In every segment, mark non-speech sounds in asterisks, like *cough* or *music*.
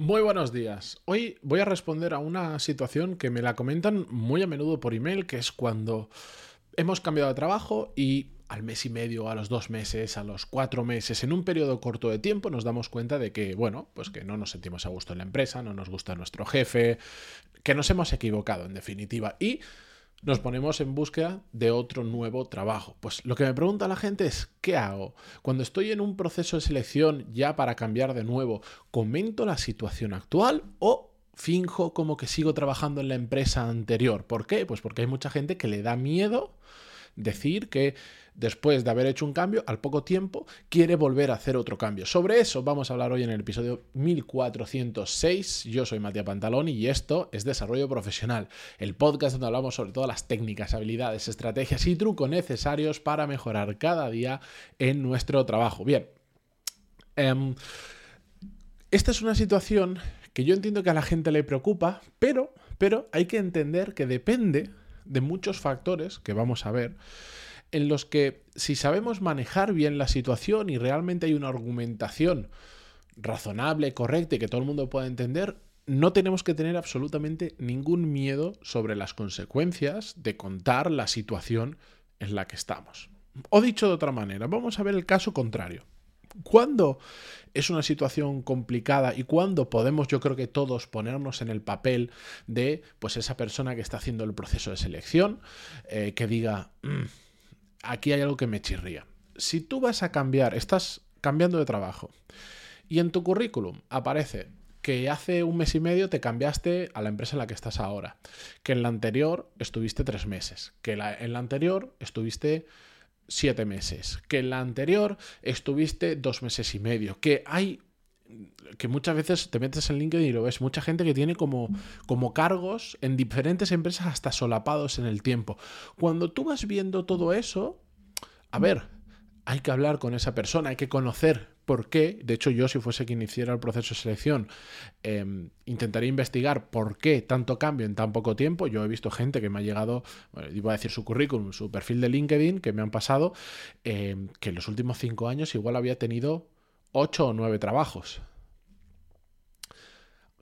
Muy buenos días. Hoy voy a responder a una situación que me la comentan muy a menudo por email, que es cuando hemos cambiado de trabajo y al mes y medio, a los dos meses, a los cuatro meses, en un periodo corto de tiempo nos damos cuenta de que, bueno, pues que no nos sentimos a gusto en la empresa, no nos gusta nuestro jefe, que nos hemos equivocado en definitiva. Y nos ponemos en búsqueda de otro nuevo trabajo. Pues lo que me pregunta la gente es, ¿qué hago? Cuando estoy en un proceso de selección ya para cambiar de nuevo, ¿comento la situación actual o finjo como que sigo trabajando en la empresa anterior? ¿Por qué? Pues porque hay mucha gente que le da miedo decir que después de haber hecho un cambio, al poco tiempo, quiere volver a hacer otro cambio. Sobre eso vamos a hablar hoy en el episodio 1406. Yo soy Matías Pantaloni y esto es Desarrollo Profesional, el podcast donde hablamos sobre todas las técnicas, habilidades, estrategias y trucos necesarios para mejorar cada día en nuestro trabajo. Bien, em, esta es una situación que yo entiendo que a la gente le preocupa, pero, pero hay que entender que depende de muchos factores que vamos a ver, en los que si sabemos manejar bien la situación y realmente hay una argumentación razonable, correcta y que todo el mundo pueda entender, no tenemos que tener absolutamente ningún miedo sobre las consecuencias de contar la situación en la que estamos. O dicho de otra manera, vamos a ver el caso contrario. ¿Cuándo es una situación complicada y cuándo podemos, yo creo que todos, ponernos en el papel de pues esa persona que está haciendo el proceso de selección, eh, que diga, mm, aquí hay algo que me chirría. Si tú vas a cambiar, estás cambiando de trabajo y en tu currículum aparece que hace un mes y medio te cambiaste a la empresa en la que estás ahora, que en la anterior estuviste tres meses, que en la anterior estuviste siete meses, que en la anterior estuviste dos meses y medio, que hay que muchas veces te metes en LinkedIn y lo ves, mucha gente que tiene como, como cargos en diferentes empresas hasta solapados en el tiempo. Cuando tú vas viendo todo eso, a ver, hay que hablar con esa persona, hay que conocer por qué, de hecho yo si fuese quien hiciera el proceso de selección, em, intentaría investigar por qué tanto cambio en tan poco tiempo. Yo he visto gente que me ha llegado, iba a decir su currículum, su perfil de LinkedIn, que me han pasado, em, que en los últimos cinco años igual había tenido ocho o nueve trabajos.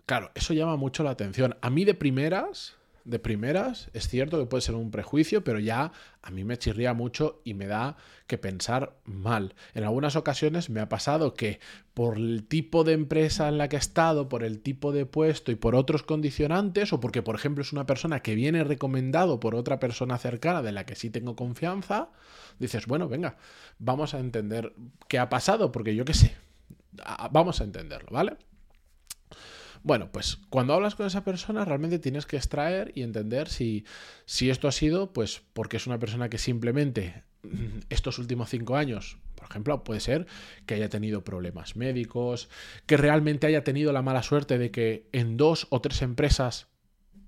Claro, eso llama mucho la atención. A mí de primeras de primeras, es cierto que puede ser un prejuicio, pero ya a mí me chirría mucho y me da que pensar mal. En algunas ocasiones me ha pasado que por el tipo de empresa en la que he estado, por el tipo de puesto y por otros condicionantes, o porque por ejemplo es una persona que viene recomendado por otra persona cercana de la que sí tengo confianza, dices, bueno, venga, vamos a entender qué ha pasado, porque yo qué sé, vamos a entenderlo, ¿vale? Bueno, pues cuando hablas con esa persona realmente tienes que extraer y entender si, si esto ha sido, pues porque es una persona que simplemente mm, estos últimos cinco años, por ejemplo, puede ser que haya tenido problemas médicos, que realmente haya tenido la mala suerte de que en dos o tres empresas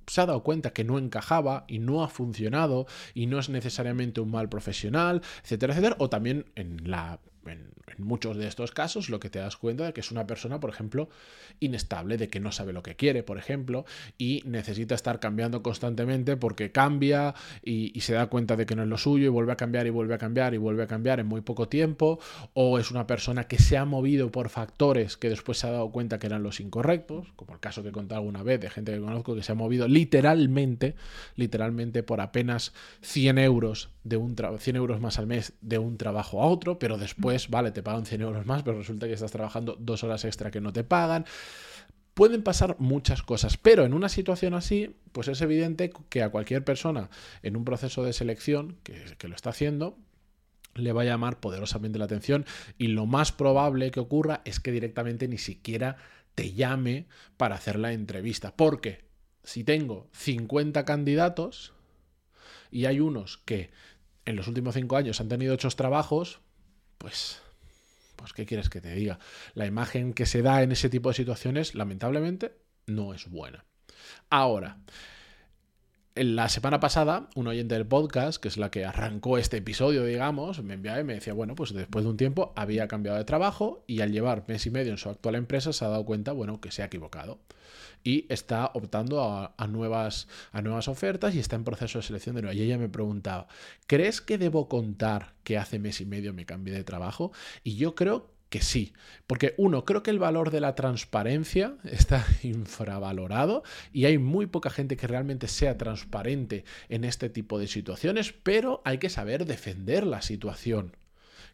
se ha dado cuenta que no encajaba y no ha funcionado y no es necesariamente un mal profesional, etcétera, etcétera, o también en la en, muchos de estos casos lo que te das cuenta de que es una persona, por ejemplo, inestable, de que no sabe lo que quiere, por ejemplo, y necesita estar cambiando constantemente porque cambia y, se da cuenta de que no es lo suyo y vuelve a cambiar y vuelve a cambiar y vuelve a cambiar en muy poco tiempo, o es una persona que se ha movido por factores que después se ha dado cuenta que eran los incorrectos, como el caso que he contado alguna vez de gente que conozco que se ha movido literalmente, literalmente por apenas 100 euros de un 100 euros más al mes de un trabajo a otro, pero después, vale, te pagan 100 euros más, pero resulta que estás trabajando dos horas extra que no te pagan. Pueden pasar muchas cosas, pero en una situación así, pues es evidente que a cualquier persona en un proceso de selección que, lo está haciendo, le va a llamar poderosamente la atención y lo más probable que ocurra es que directamente ni siquiera te llame para hacer la entrevista. Porque si tengo 50 candidatos y hay unos que en los últimos cinco años han tenido ocho trabajos, pues, pues, ¿qué quieres que te diga? La imagen que se da en ese tipo de situaciones, lamentablemente, no es buena. Ahora, la semana pasada, un oyente del podcast, que es la que arrancó este episodio, digamos, me enviaba y me decía, bueno, pues después de un tiempo había cambiado de trabajo y al llevar mes y medio en su actual empresa se ha dado cuenta, bueno, que se ha equivocado. Y está optando a, nuevas, a nuevas ofertas y está en proceso de selección de nuevo. Y ella me preguntaba, ¿crees que debo contar que hace mes y medio me cambié de trabajo? Y yo creo que sí. Porque uno, creo que el valor de la transparencia *laughs* está infravalorado y hay muy poca gente que realmente sea transparente en este tipo de situaciones, pero hay que saber defender la situación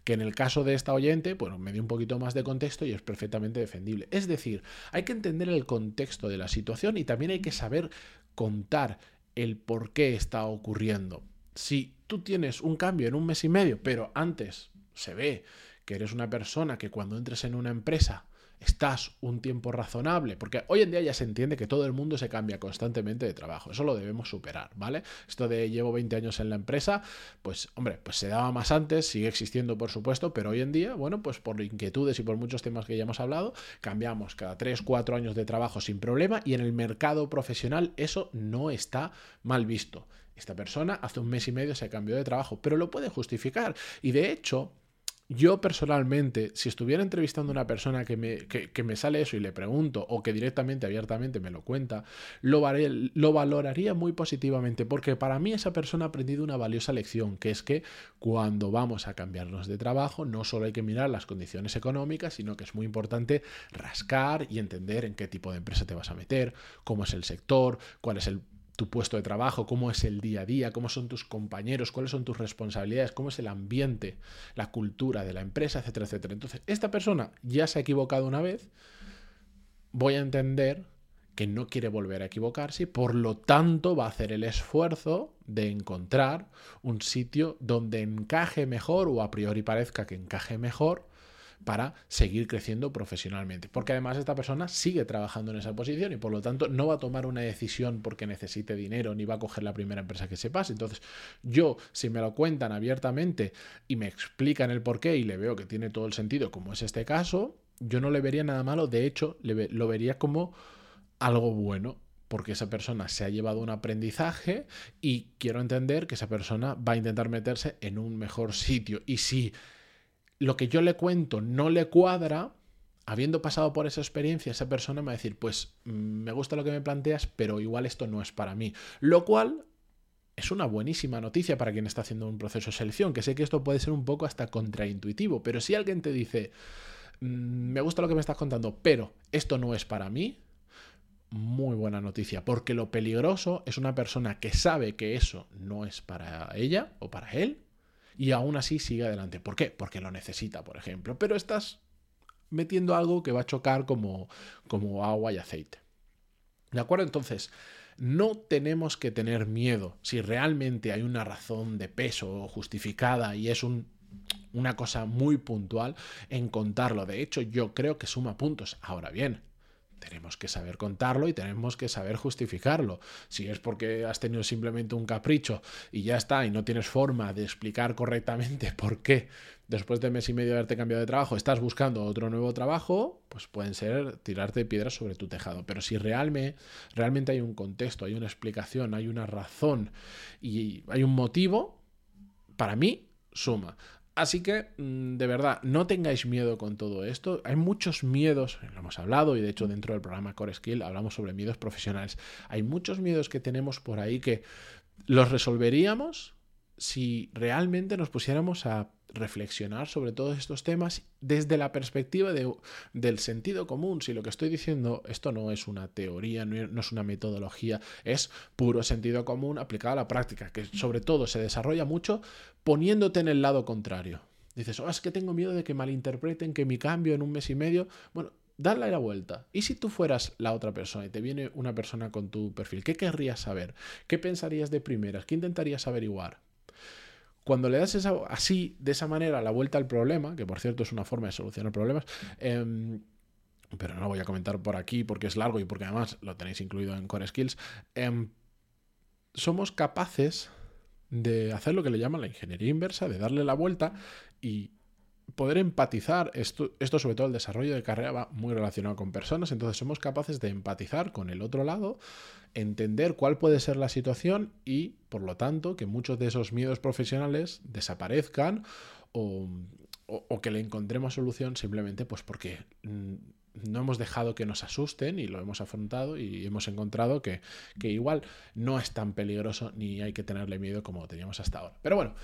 que en el caso de esta oyente, bueno, me dio un poquito más de contexto y es perfectamente defendible. Es decir, hay que entender el contexto de la situación y también hay que saber contar el por qué está ocurriendo. Si tú tienes un cambio en un mes y medio, pero antes se ve que eres una persona que cuando entres en una empresa estás un tiempo razonable, porque hoy en día ya se entiende que todo el mundo se cambia constantemente de trabajo, eso lo debemos superar, ¿vale? Esto de llevo 20 años en la empresa, pues hombre, pues se daba más antes, sigue existiendo por supuesto, pero hoy en día, bueno, pues por inquietudes y por muchos temas que ya hemos hablado, cambiamos cada 3, 4 años de trabajo sin problema y en el mercado profesional eso no está mal visto. Esta persona hace un mes y medio se cambió de trabajo, pero lo puede justificar y de hecho yo personalmente, si estuviera entrevistando a una persona que me, que, me, sale eso y le pregunto, o que directamente, abiertamente me lo cuenta, lo, lo valoraría muy positivamente, porque para mí esa persona ha aprendido una valiosa lección, que es que cuando vamos a cambiarnos de trabajo, no solo hay que mirar las condiciones económicas, sino que es muy importante rascar y entender en qué tipo de empresa te vas a meter, cómo es el sector, cuál es el tu puesto de trabajo, cómo es el día a día, cómo son tus compañeros, cuáles son tus responsabilidades, cómo es el ambiente, la cultura de la empresa, etcétera, etcétera. Entonces, esta persona ya se ha equivocado una vez, voy a entender que no quiere volver a equivocarse, por lo tanto va a hacer el esfuerzo de encontrar un sitio donde encaje mejor o a priori parezca que encaje mejor para seguir creciendo profesionalmente. Porque además esta persona sigue trabajando en esa posición y por lo tanto no va a tomar una decisión porque necesite dinero ni va a coger la primera empresa que se pase. Entonces yo, si me lo cuentan abiertamente y me explican el por qué y le veo que tiene todo el sentido, como es este caso, yo no le vería nada malo. De hecho, lo vería como algo bueno porque esa persona se ha llevado un aprendizaje y quiero entender que esa persona va a intentar meterse en un mejor sitio. Y si lo que yo le cuento no le cuadra, habiendo pasado por esa experiencia, esa persona me va a decir, pues mm, me gusta lo que me planteas, pero igual esto no es para mí. Lo cual es una buenísima noticia para quien está haciendo un proceso de selección, que sé que esto puede ser un poco hasta contraintuitivo, pero si alguien te dice, mm, me gusta lo que me estás contando, pero esto no es para mí, muy buena noticia, porque lo peligroso es una persona que sabe que eso no es para ella o para él y aún así sigue adelante. ¿Por qué? Porque lo necesita, por ejemplo. Pero estás metiendo algo que va a chocar como, como agua y aceite. ¿De acuerdo? Entonces, no tenemos que tener miedo si realmente hay una razón de peso justificada y es un, una cosa muy puntual en contarlo. De hecho, yo creo que suma puntos. Ahora bien, tenemos que saber contarlo y tenemos que saber justificarlo. Si es porque has tenido simplemente un capricho y ya está, y no tienes forma de explicar correctamente *laughs* por qué después de mes y medio de haberte cambiado de trabajo estás buscando otro nuevo trabajo, pues pueden ser tirarte piedras sobre tu tejado. Pero si realmente, realmente hay un contexto, hay una explicación, hay una razón y hay un motivo, para mí suma. Así que, mm, de verdad, no tengáis miedo con todo esto. Hay muchos miedos, lo hemos hablado, y de hecho dentro del programa Core Skill hablamos sobre miedos profesionales. Hay muchos miedos que tenemos por ahí que los resolveríamos si realmente nos pusiéramos a reflexionar sobre todos estos temas desde la perspectiva de, del sentido común. Si lo que estoy diciendo, esto no es una teoría, no es una metodología, es puro sentido común aplicado a la práctica, que sobre todo se desarrolla mucho poniéndote en el lado contrario. Dices, oh, es que tengo miedo de que malinterpreten que mi cambio en un mes y medio, bueno, darle la vuelta. ¿Y si tú fueras la otra persona y te viene una persona con tu perfil? ¿Qué querrías saber? ¿Qué pensarías de primeras? ¿Qué intentarías averiguar? Cuando le das así, de esa manera, la vuelta al problema, que por cierto es una forma de solucionar problemas, em, pero no lo voy a comentar por aquí porque es largo y porque además lo tenéis incluido en Core Skills, em, somos capaces de hacer lo que le llaman la ingeniería inversa, de darle la vuelta y poder empatizar, esto, esto sobre todo el desarrollo de carrera va muy relacionado con personas, entonces somos capaces de empatizar con el otro lado, entender cuál puede ser la situación y, por lo tanto, que muchos de esos miedos profesionales desaparezcan o, que le encontremos solución simplemente pues porque mm, no hemos dejado que nos asusten y lo hemos afrontado y hemos encontrado que, que igual no es tan peligroso ni hay que tenerle miedo como teníamos hasta ahora. Pero bueno,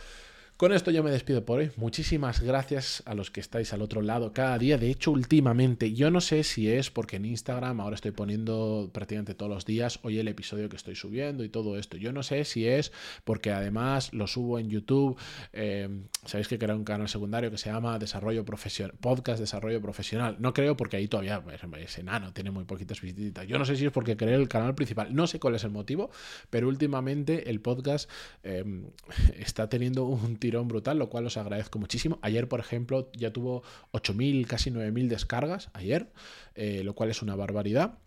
Con esto yo me despido por hoy. Muchísimas gracias a los que estáis al otro lado cada día. De hecho, últimamente, yo no sé si es porque en Instagram ahora estoy poniendo prácticamente todos los días hoy el episodio que estoy subiendo y todo esto. Yo no sé si es porque además lo subo en YouTube. Eh, Sabéis que crea un canal secundario que se llama Desarrollo Profesional, Podcast Desarrollo Profesional. No creo porque ahí todavía es, enano, tiene muy poquitas visitas. Yo no sé si es porque creé el canal principal. No sé cuál es el motivo, pero últimamente el podcast eh, *laughs* está teniendo un tiro brutal, lo cual os agradezco muchísimo. Ayer, por ejemplo, ya tuvo 8.000, casi 9.000 descargas, ayer, eh, lo cual es una barbaridad.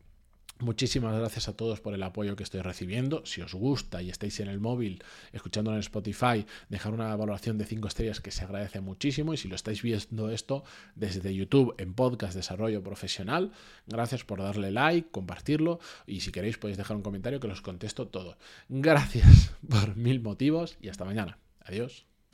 Muchísimas gracias a todos por el apoyo que estoy recibiendo. Si os gusta y estáis en el móvil escuchándolo en Spotify, dejar una valoración de 5 estrellas que se agradece muchísimo. Y si lo estáis viendo esto desde YouTube en Podcast Desarrollo Profesional, gracias por darle like, compartirlo y si queréis podéis dejar un comentario que los contesto todo. Gracias *laughs* por mil motivos y hasta mañana. Adiós.